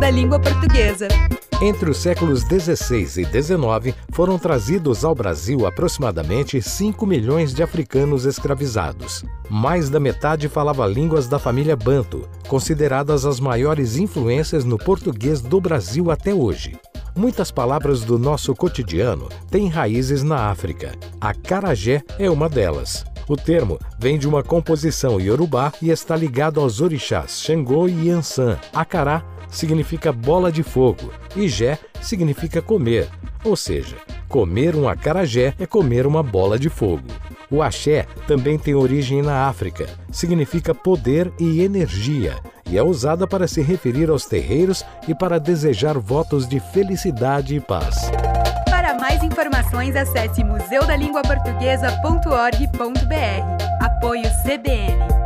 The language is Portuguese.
Da Língua Portuguesa. Entre os séculos 16 e 19, foram trazidos ao Brasil aproximadamente 5 milhões de africanos escravizados. Mais da metade falava línguas da família Banto, consideradas as maiores influências no português do Brasil até hoje. Muitas palavras do nosso cotidiano têm raízes na África. A carajé é uma delas. O termo vem de uma composição iorubá e está ligado aos orixás Xangô e Yansan. Acará significa bola de fogo e Jé significa comer, ou seja, comer um acarajé é comer uma bola de fogo. O axé também tem origem na África, significa poder e energia e é usada para se referir aos terreiros e para desejar votos de felicidade e paz. Mais informações, acesse museudalinguaportuguesa.org.br. Apoio CBN.